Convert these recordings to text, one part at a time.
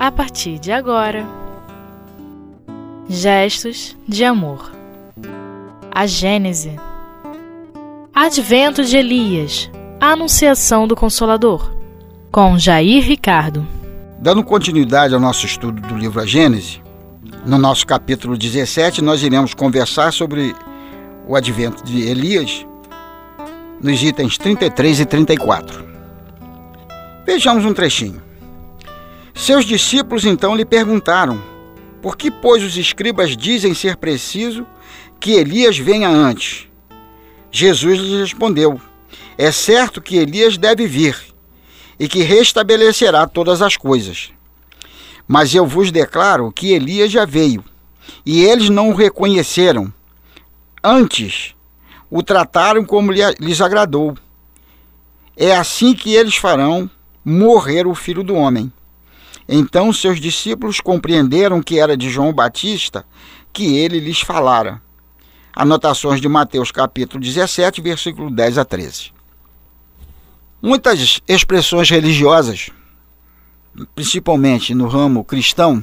a partir de agora. Gestos de amor. A Gênese. Advento de Elias. Anunciação do Consolador. Com Jair Ricardo. Dando continuidade ao nosso estudo do livro A Gênese, no nosso capítulo 17 nós iremos conversar sobre o advento de Elias nos itens 33 e 34. Vejamos um trechinho. Seus discípulos então lhe perguntaram: Por que, pois, os escribas dizem ser preciso que Elias venha antes? Jesus lhes respondeu: É certo que Elias deve vir e que restabelecerá todas as coisas. Mas eu vos declaro que Elias já veio e eles não o reconheceram. Antes, o trataram como lhes agradou. É assim que eles farão morrer o filho do homem. Então seus discípulos compreenderam que era de João Batista que ele lhes falara. Anotações de Mateus capítulo 17, versículo 10 a 13. Muitas expressões religiosas, principalmente no ramo cristão,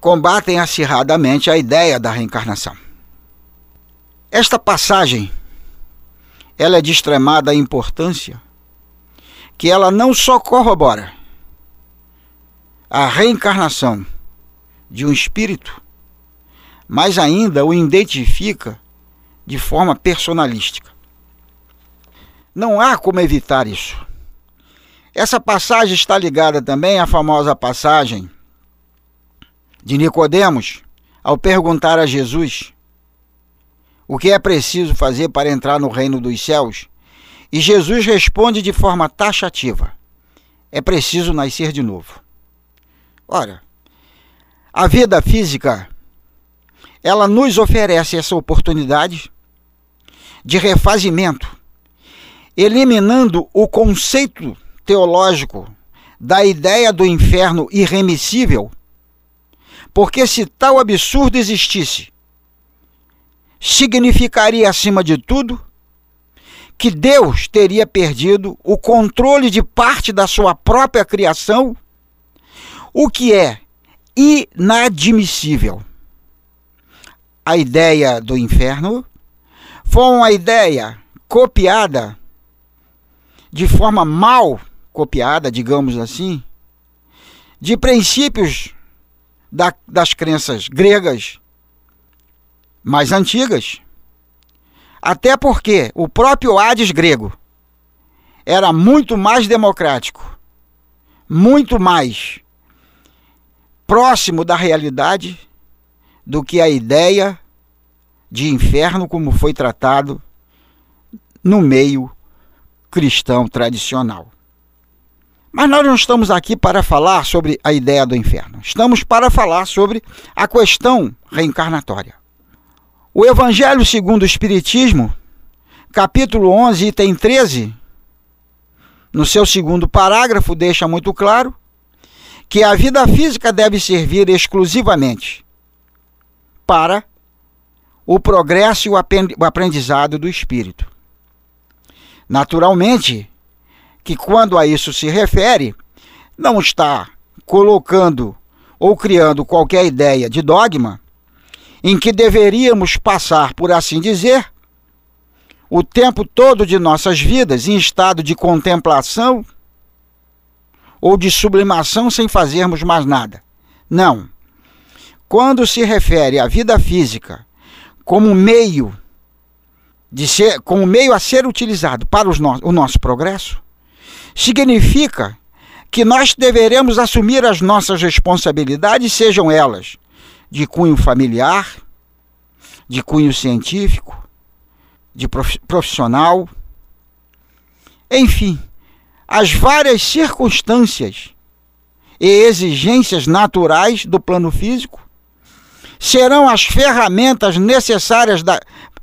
combatem acirradamente a ideia da reencarnação. Esta passagem ela é de extremada importância, que ela não só corrobora a reencarnação de um espírito, mas ainda o identifica de forma personalística. Não há como evitar isso. Essa passagem está ligada também à famosa passagem de Nicodemos ao perguntar a Jesus o que é preciso fazer para entrar no reino dos céus? E Jesus responde de forma taxativa: é preciso nascer de novo. Ora, a vida física ela nos oferece essa oportunidade de refazimento, eliminando o conceito teológico da ideia do inferno irremissível, porque se tal absurdo existisse, significaria, acima de tudo, que Deus teria perdido o controle de parte da sua própria criação, o que é inadmissível. A ideia do inferno foi uma ideia copiada de forma mal copiada, digamos assim, de princípios da, das crenças gregas mais antigas. Até porque o próprio Hades grego era muito mais democrático, muito mais próximo da realidade do que a ideia de inferno como foi tratado no meio cristão tradicional. Mas nós não estamos aqui para falar sobre a ideia do inferno. Estamos para falar sobre a questão reencarnatória. O Evangelho segundo o Espiritismo, capítulo 11, item 13, no seu segundo parágrafo, deixa muito claro que a vida física deve servir exclusivamente para o progresso e o aprendizado do espírito. Naturalmente, que quando a isso se refere, não está colocando ou criando qualquer ideia de dogma em que deveríamos passar, por assim dizer, o tempo todo de nossas vidas em estado de contemplação ou de sublimação sem fazermos mais nada. Não. Quando se refere à vida física como meio de ser, como meio a ser utilizado para no, o nosso progresso, significa que nós deveremos assumir as nossas responsabilidades, sejam elas de cunho familiar, de cunho científico, de profissional, enfim, as várias circunstâncias e exigências naturais do plano físico serão as ferramentas necessárias da,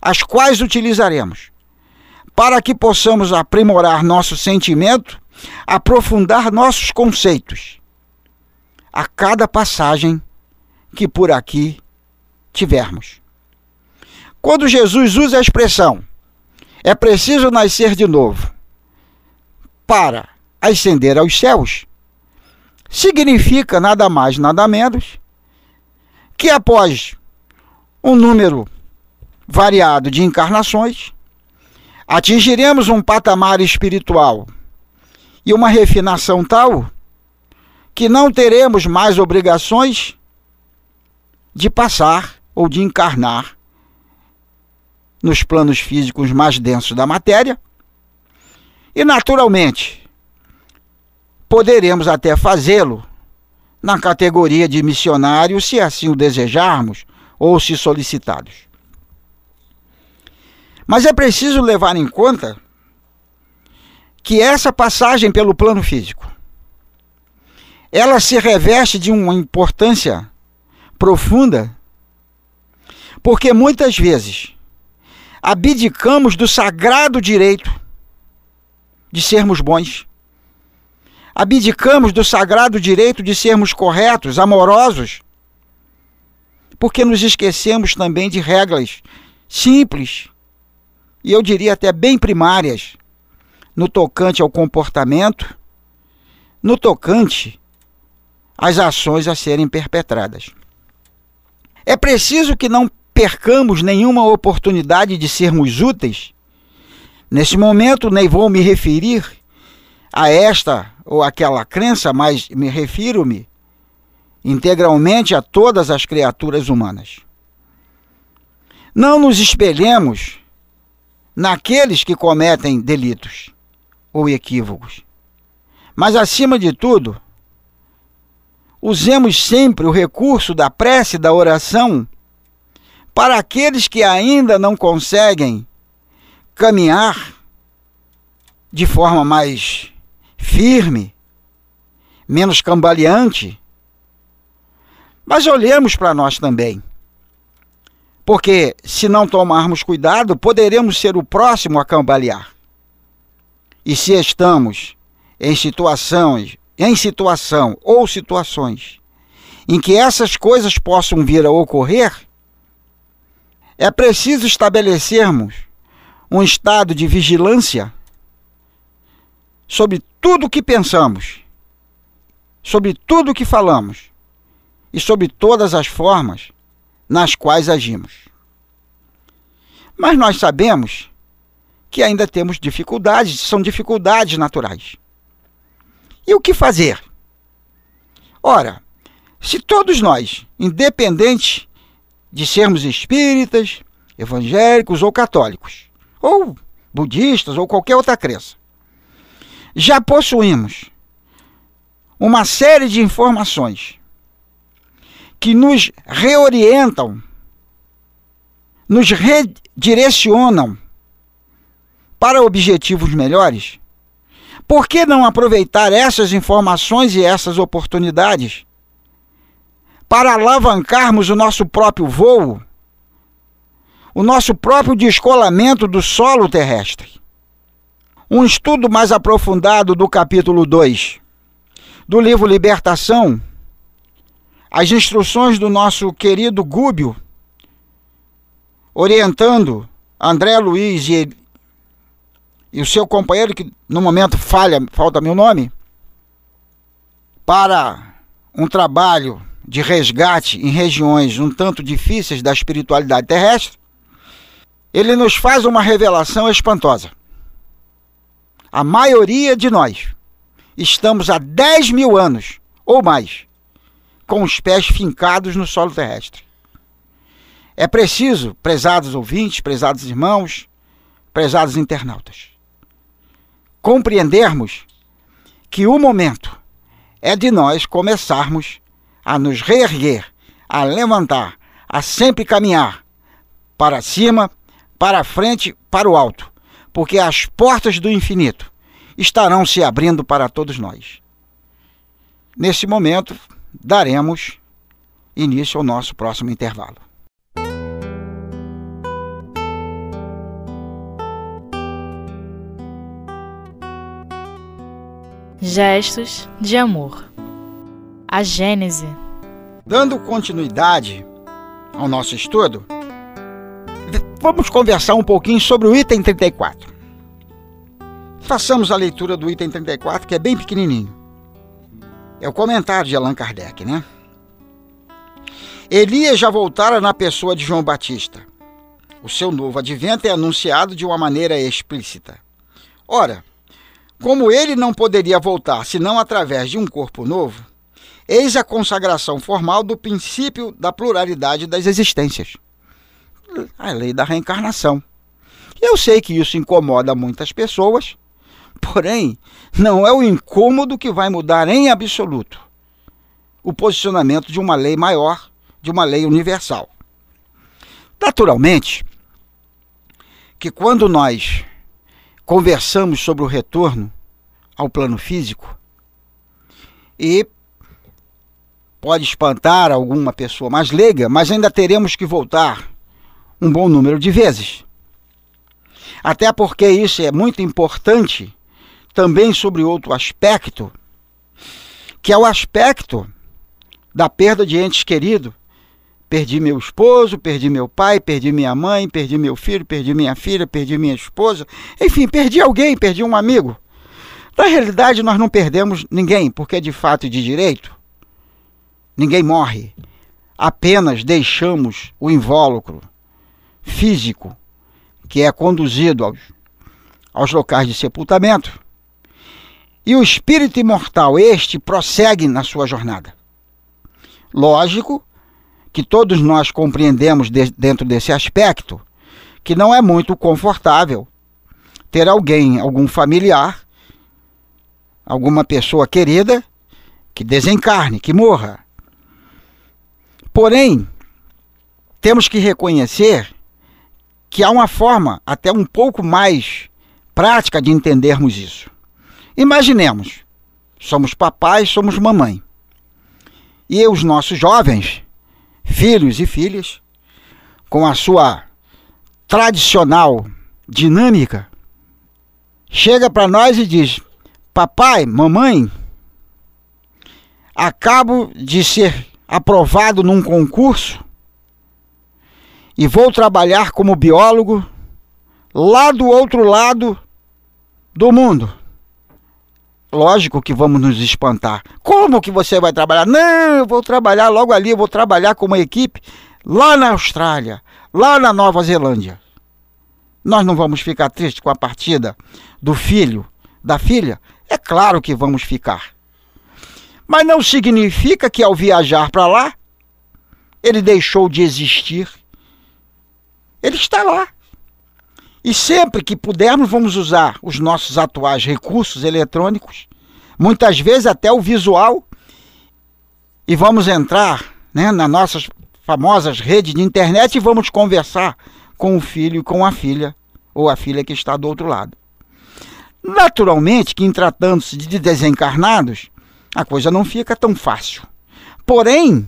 as quais utilizaremos para que possamos aprimorar nosso sentimento, aprofundar nossos conceitos a cada passagem que por aqui tivermos. Quando Jesus usa a expressão é preciso nascer de novo para ascender aos céus, significa nada mais, nada menos que após um número variado de encarnações, atingiremos um patamar espiritual e uma refinação tal que não teremos mais obrigações de passar ou de encarnar nos planos físicos mais densos da matéria. E, naturalmente, poderemos até fazê-lo na categoria de missionário, se assim o desejarmos ou se solicitados. Mas é preciso levar em conta que essa passagem pelo plano físico ela se reveste de uma importância profunda, porque muitas vezes abdicamos do sagrado direito de sermos bons. Abdicamos do sagrado direito de sermos corretos, amorosos, porque nos esquecemos também de regras simples e eu diria até bem primárias no tocante ao comportamento, no tocante às ações a serem perpetradas. É preciso que não percamos nenhuma oportunidade de sermos úteis. Nesse momento, nem vou me referir a esta ou aquela crença, mas me refiro-me integralmente a todas as criaturas humanas. Não nos espelhemos naqueles que cometem delitos ou equívocos. Mas, acima de tudo, usemos sempre o recurso da prece, da oração, para aqueles que ainda não conseguem caminhar de forma mais firme, menos cambaleante. Mas olhemos para nós também. Porque se não tomarmos cuidado, poderemos ser o próximo a cambalear. E se estamos em situações em situação ou situações em que essas coisas possam vir a ocorrer, é preciso estabelecermos um estado de vigilância sobre tudo o que pensamos, sobre tudo o que falamos e sobre todas as formas nas quais agimos. Mas nós sabemos que ainda temos dificuldades, são dificuldades naturais. E o que fazer? Ora, se todos nós, independente de sermos espíritas, evangélicos ou católicos, ou budistas ou qualquer outra crença, já possuímos uma série de informações que nos reorientam, nos redirecionam para objetivos melhores, por que não aproveitar essas informações e essas oportunidades para alavancarmos o nosso próprio voo, o nosso próprio descolamento do solo terrestre? Um estudo mais aprofundado do capítulo 2 do livro Libertação, as instruções do nosso querido Gúbio, orientando André Luiz e e o seu companheiro, que no momento falha, falta meu nome, para um trabalho de resgate em regiões um tanto difíceis da espiritualidade terrestre, ele nos faz uma revelação espantosa. A maioria de nós estamos há 10 mil anos ou mais com os pés fincados no solo terrestre. É preciso, prezados ouvintes, prezados irmãos, prezados internautas, compreendermos que o momento é de nós começarmos a nos reerguer, a levantar, a sempre caminhar para cima, para frente, para o alto, porque as portas do infinito estarão se abrindo para todos nós. Nesse momento, daremos início ao nosso próximo intervalo. Gestos de amor. A Gênese. Dando continuidade ao nosso estudo, vamos conversar um pouquinho sobre o item 34. Façamos a leitura do item 34, que é bem pequenininho. É o comentário de Allan Kardec, né? Elias já voltara na pessoa de João Batista. O seu novo advento é anunciado de uma maneira explícita. Ora, como ele não poderia voltar senão através de um corpo novo, eis a consagração formal do princípio da pluralidade das existências a lei da reencarnação. Eu sei que isso incomoda muitas pessoas, porém, não é o incômodo que vai mudar em absoluto o posicionamento de uma lei maior, de uma lei universal. Naturalmente, que quando nós conversamos sobre o retorno ao plano físico, e pode espantar alguma pessoa mais leiga, mas ainda teremos que voltar um bom número de vezes. Até porque isso é muito importante também sobre outro aspecto, que é o aspecto da perda de entes queridos. Perdi meu esposo, perdi meu pai, perdi minha mãe, perdi meu filho, perdi minha filha, perdi minha esposa. Enfim, perdi alguém, perdi um amigo. Na realidade, nós não perdemos ninguém, porque de fato e de direito, ninguém morre. Apenas deixamos o invólucro físico que é conduzido aos, aos locais de sepultamento. E o espírito imortal, este, prossegue na sua jornada. Lógico que todos nós compreendemos de, dentro desse aspecto que não é muito confortável ter alguém, algum familiar, alguma pessoa querida que desencarne, que morra. Porém, temos que reconhecer que há uma forma até um pouco mais prática de entendermos isso. Imaginemos, somos papais, somos mamãe. E os nossos jovens, filhos e filhas, com a sua tradicional dinâmica, chega para nós e diz: Papai, mamãe, acabo de ser aprovado num concurso e vou trabalhar como biólogo lá do outro lado do mundo. Lógico que vamos nos espantar. Como que você vai trabalhar? Não, eu vou trabalhar logo ali, eu vou trabalhar com uma equipe lá na Austrália, lá na Nova Zelândia. Nós não vamos ficar tristes com a partida do filho, da filha? É claro que vamos ficar. Mas não significa que ao viajar para lá, ele deixou de existir ele está lá. E sempre que pudermos, vamos usar os nossos atuais recursos eletrônicos, muitas vezes até o visual, e vamos entrar né, nas nossas famosas redes de internet e vamos conversar com o filho e com a filha, ou a filha que está do outro lado. Naturalmente que em tratando-se de desencarnados, a coisa não fica tão fácil. Porém,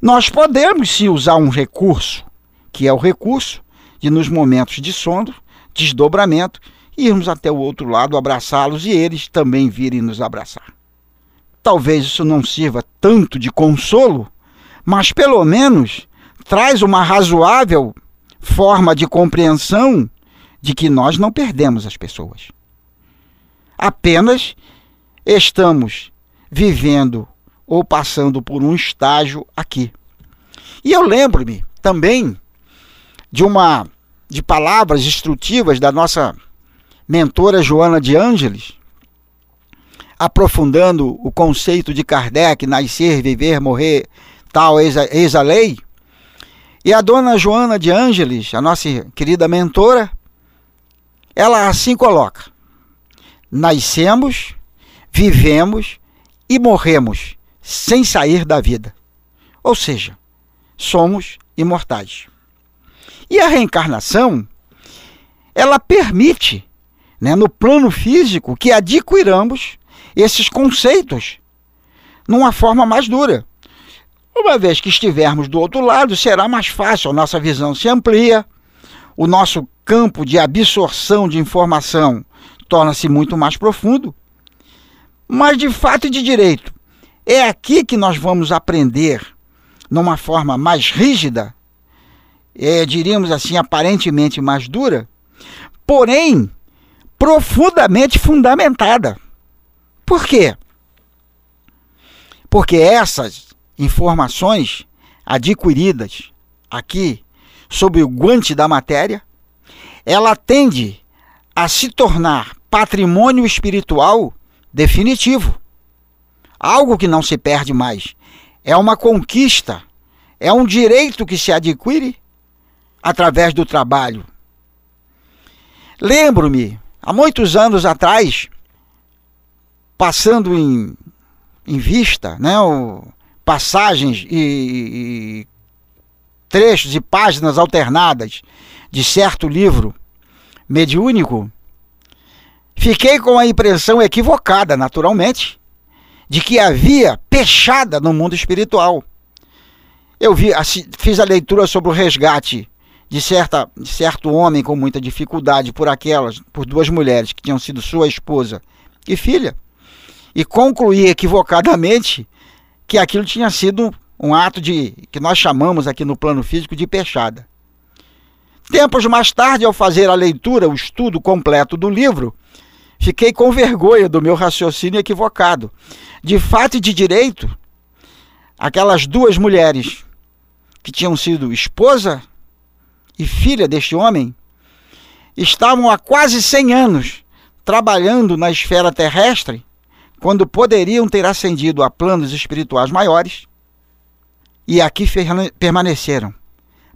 nós podemos sim usar um recurso que é o recurso de, nos momentos de sono, desdobramento, irmos até o outro lado, abraçá-los e eles também virem nos abraçar. Talvez isso não sirva tanto de consolo, mas pelo menos traz uma razoável forma de compreensão de que nós não perdemos as pessoas. Apenas estamos vivendo ou passando por um estágio aqui. E eu lembro-me também de uma de palavras instrutivas da nossa mentora Joana de Ângeles, aprofundando o conceito de Kardec, nascer, viver, morrer, tal, eis a, lei. E a dona Joana de Ângeles, a nossa querida mentora, ela assim coloca: Nascemos, vivemos e morremos sem sair da vida. Ou seja, somos imortais. E a reencarnação, ela permite, né, no plano físico, que adquiramos esses conceitos numa forma mais dura. Uma vez que estivermos do outro lado, será mais fácil, a nossa visão se amplia, o nosso campo de absorção de informação torna-se muito mais profundo. Mas de fato e de direito, é aqui que nós vamos aprender, numa forma mais rígida, é, diríamos assim, aparentemente mais dura, porém profundamente fundamentada. Por quê? Porque essas informações adquiridas aqui sob o guante da matéria, ela tende a se tornar patrimônio espiritual definitivo. Algo que não se perde mais. É uma conquista, é um direito que se adquire através do trabalho. Lembro-me, há muitos anos atrás, passando em, em vista, né, o, passagens e, e trechos e páginas alternadas de certo livro mediúnico, fiquei com a impressão equivocada, naturalmente, de que havia pechada no mundo espiritual. Eu vi, fiz a leitura sobre o resgate de, certa, de certo homem com muita dificuldade por aquelas, por duas mulheres que tinham sido sua esposa e filha, e concluí equivocadamente que aquilo tinha sido um ato de que nós chamamos aqui no plano físico de pechada. Tempos mais tarde, ao fazer a leitura, o estudo completo do livro, fiquei com vergonha do meu raciocínio equivocado. De fato e de direito, aquelas duas mulheres que tinham sido esposa e filha deste homem estavam há quase 100 anos trabalhando na esfera terrestre quando poderiam ter ascendido a planos espirituais maiores, e aqui permaneceram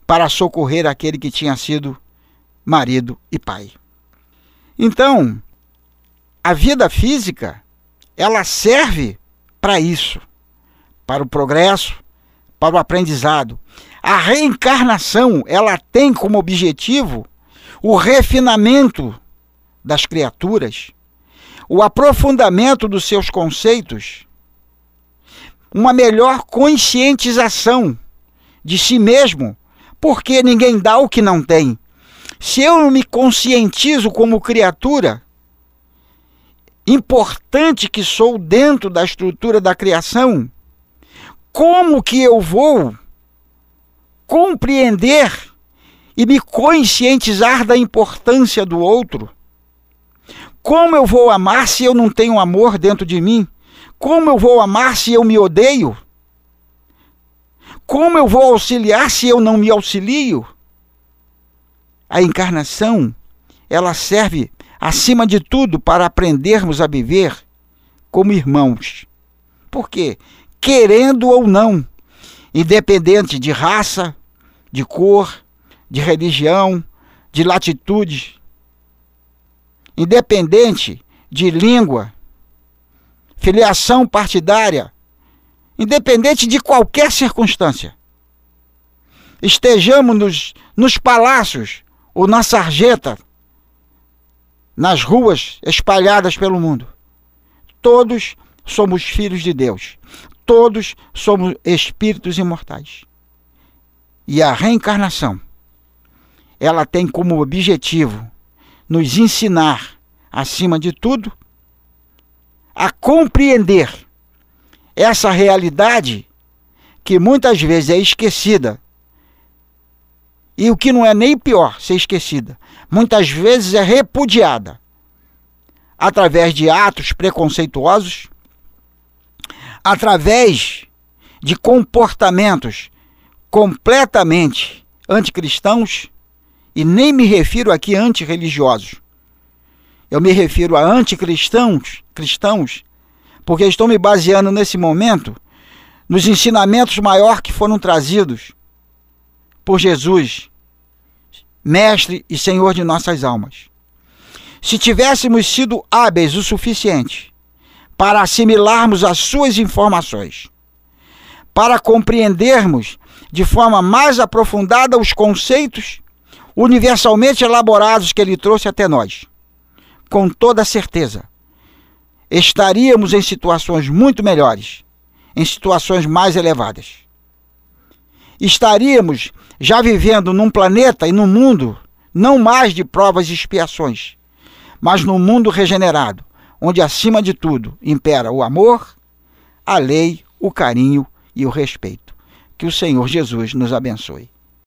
para socorrer aquele que tinha sido marido e pai. Então, a vida física, ela serve para isso, para o progresso, para o aprendizado. A reencarnação, ela tem como objetivo o refinamento das criaturas, o aprofundamento dos seus conceitos, uma melhor conscientização de si mesmo, porque ninguém dá o que não tem. Se eu não me conscientizo como criatura, importante que sou dentro da estrutura da criação, como que eu vou compreender e me conscientizar da importância do outro? Como eu vou amar se eu não tenho amor dentro de mim? Como eu vou amar se eu me odeio? Como eu vou auxiliar se eu não me auxilio? A encarnação, ela serve acima de tudo para aprendermos a viver como irmãos. Por quê? Querendo ou não, independente de raça, de cor, de religião, de latitude, independente de língua, filiação partidária, independente de qualquer circunstância. Estejamos nos, nos palácios ou na sarjeta, nas ruas espalhadas pelo mundo. Todos somos filhos de Deus. Todos somos espíritos imortais. E a reencarnação, ela tem como objetivo nos ensinar, acima de tudo, a compreender essa realidade que muitas vezes é esquecida. E o que não é nem pior ser esquecida, muitas vezes é repudiada através de atos preconceituosos, através de comportamentos completamente anticristãos e nem me refiro aqui antirreligiosos. Eu me refiro a anticristãos, cristãos, porque estou me baseando nesse momento nos ensinamentos maiores que foram trazidos por Jesus, mestre e senhor de nossas almas. Se tivéssemos sido hábeis o suficiente para assimilarmos as suas informações, para compreendermos de forma mais aprofundada os conceitos universalmente elaborados que ele trouxe até nós. Com toda certeza, estaríamos em situações muito melhores, em situações mais elevadas. Estaríamos já vivendo num planeta e num mundo não mais de provas e expiações, mas num mundo regenerado, onde acima de tudo impera o amor, a lei, o carinho e o respeito. Que o Senhor Jesus nos abençoe.